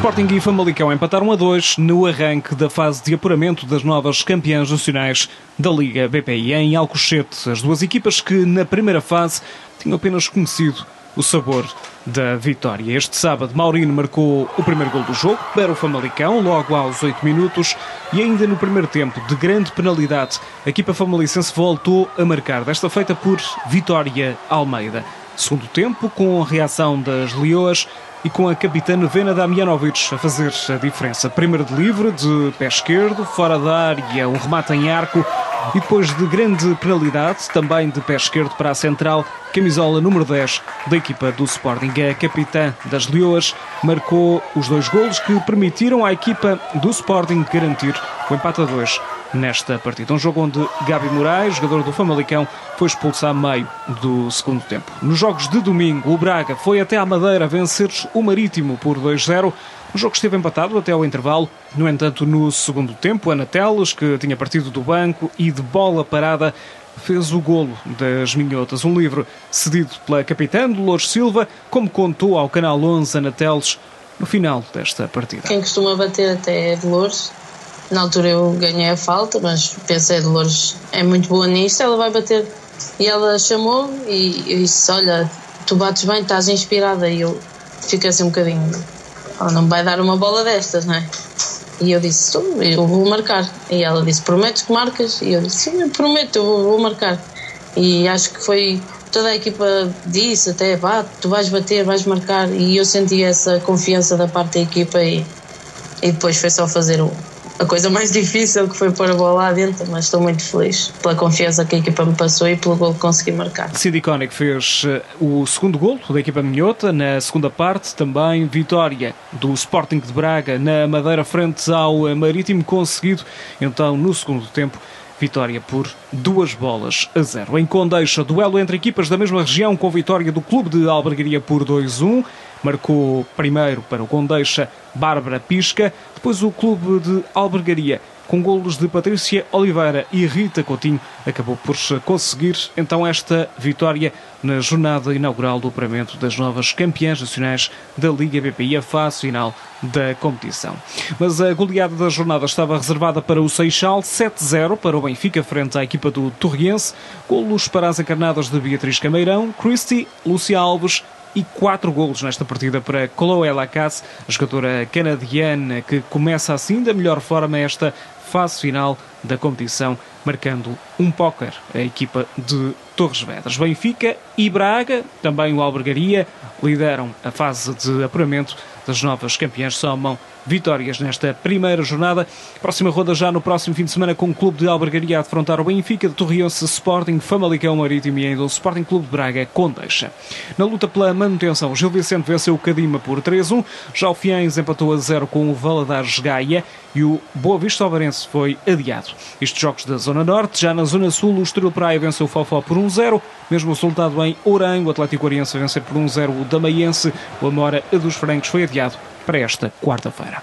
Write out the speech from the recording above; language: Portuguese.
Sporting e Famalicão empataram a dois no arranque da fase de apuramento das novas campeãs nacionais da Liga BPI em Alcochete. As duas equipas que na primeira fase tinham apenas conhecido o sabor da vitória. Este sábado, Maurino marcou o primeiro gol do jogo para o Famalicão, logo aos 8 minutos, e ainda no primeiro tempo, de grande penalidade, a equipa famalicense voltou a marcar, desta feita por Vitória Almeida. Segundo tempo, com a reação das Leoas, e com a capitã Vena Damianovic a fazer a diferença. Primeiro de livre, de pé esquerdo, fora da área, um remate em arco e depois de grande penalidade, também de pé esquerdo para a central, camisola número 10 da equipa do Sporting. A capitã das Leoas marcou os dois golos que permitiram à equipa do Sporting garantir o empate a dois nesta partida. Um jogo onde Gabi Moraes, jogador do Famalicão, foi expulso a meio do segundo tempo. Nos jogos de domingo, o Braga foi até à Madeira vencer o Marítimo por 2-0. O jogo esteve empatado até ao intervalo. No entanto, no segundo tempo, Ana Teles, que tinha partido do banco e de bola parada, fez o golo das Minhotas. Um livro cedido pela capitã Dolores Silva, como contou ao Canal 11 Ana Teles no final desta partida. Quem costuma bater até é Dolores, na altura eu ganhei a falta, mas pensei, Dolores é muito boa nisto, ela vai bater. E ela chamou e eu disse: Olha, tu bates bem, estás inspirada. E eu fiquei assim um bocadinho: Ela não vai dar uma bola destas, não é? E eu disse: Eu vou marcar. E ela disse: Prometes que marcas? E eu disse: Sim, eu prometo, eu vou, vou marcar. E acho que foi toda a equipa disse até, vá, tu vais bater, vais marcar. E eu senti essa confiança da parte da equipa e, e depois foi só fazer o, a coisa mais difícil que foi pôr a bola lá dentro, mas estou muito feliz pela confiança que a equipa me passou e pelo gol que consegui marcar. Cindy Koenig fez eh, o segundo gol da equipa minhota, na segunda parte também vitória do Sporting de Braga na Madeira frente ao Marítimo, conseguido então no segundo tempo vitória por duas bolas a zero. Em Condeixa, duelo entre equipas da mesma região com vitória do Clube de Albergaria por 2-1. Marcou primeiro para o Condeixa Bárbara Pisca, depois o Clube de Albergaria com golos de Patrícia Oliveira e Rita Coutinho, acabou por conseguir então esta vitória na jornada inaugural do apuramento das novas campeãs nacionais da Liga BPI, a fase final da competição. Mas a goleada da jornada estava reservada para o Seixal, 7-0 para o Benfica, frente à equipa do Torriense. Golos para as encarnadas de Beatriz Cameirão, Christy, Lúcia Alves, e quatro golos nesta partida para Chloé Lacasse, a jogadora canadiana que começa assim da melhor forma esta fase final da competição, marcando um póquer a equipa de Torres Vedras. Benfica e Braga, também o Albergaria, lideram a fase de apuramento das novas campeãs, somam vitórias nesta primeira jornada. Próxima roda já no próximo fim de semana com o Clube de Albergaria a defrontar o Benfica, de Torrionse Sporting, Famalicão Marítimo e ainda o Sporting Clube de Braga Condeixa. Na luta pela manutenção, Gil Vicente venceu o Cadima por 3-1, já o Fiães empatou a 0 com o Valadares Gaia e o Boa Vista Alvarense foi adiado. Estes jogos da Zona Norte, já na Zona Sul, o Estoril Praia venceu o Fofó por 1-0, mesmo resultado em Ourenho, o Atlético Oriense a vencer por 1-0 o Damaiense, o Amora a dos Francos foi adiado para esta quarta-feira.